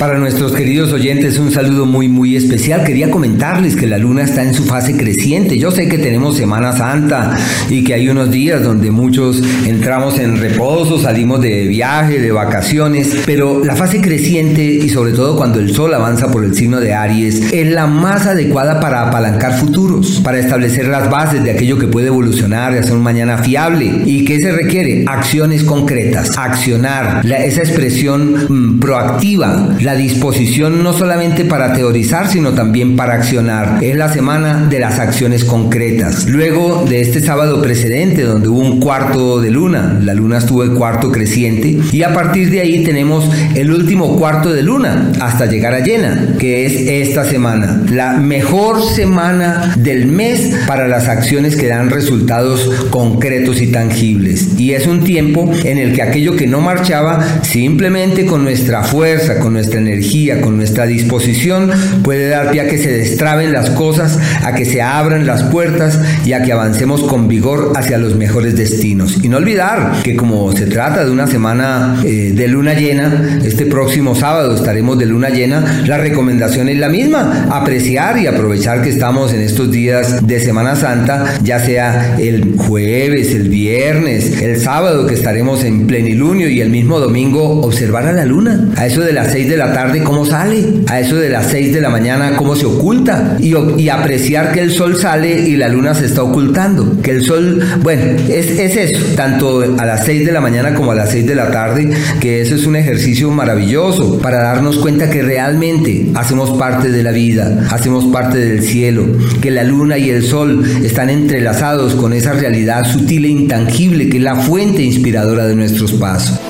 Para nuestros queridos oyentes un saludo muy muy especial. Quería comentarles que la luna está en su fase creciente. Yo sé que tenemos Semana Santa y que hay unos días donde muchos entramos en reposo, salimos de viaje, de vacaciones, pero la fase creciente y sobre todo cuando el sol avanza por el signo de Aries es la más adecuada para apalancar futuros, para establecer las bases de aquello que puede evolucionar y hacer un mañana fiable. ¿Y qué se requiere? Acciones concretas, accionar, esa expresión mm, proactiva la disposición no solamente para teorizar, sino también para accionar. Es la semana de las acciones concretas. Luego de este sábado precedente, donde hubo un cuarto de luna, la luna estuvo en cuarto creciente, y a partir de ahí tenemos el último cuarto de luna hasta llegar a llena, que es esta semana. La mejor semana del mes para las acciones que dan resultados concretos y tangibles. Y es un tiempo en el que aquello que no marchaba, simplemente con nuestra fuerza, con nuestra energía, con nuestra disposición, puede dar pie a que se destraben las cosas, a que se abran las puertas y a que avancemos con vigor hacia los mejores destinos. Y no olvidar que como se trata de una semana eh, de luna llena, este próximo sábado estaremos de luna llena, la recomendación es la misma, apreciar y aprovechar que estamos en estos días de Semana Santa, ya sea el jueves, el viernes, el sábado que estaremos en plenilunio y el mismo domingo observar a la luna. A eso de las 6 de la tarde, ¿cómo sale? A eso de las 6 de la mañana, ¿cómo se oculta? Y, apreciar que el sol sale y la luna se está ocultando. Que el sol, bueno, es, es eso, tanto a las 6 de la mañana como a las 6 de la tarde, que eso es un ejercicio maravilloso para darnos cuenta que realmente hacemos parte de la vida, hacemos parte del cielo, que la luna y el sol están entrelazados con esa realidad sutil e intangible que es la fuente inspiradora de nuestros pasos.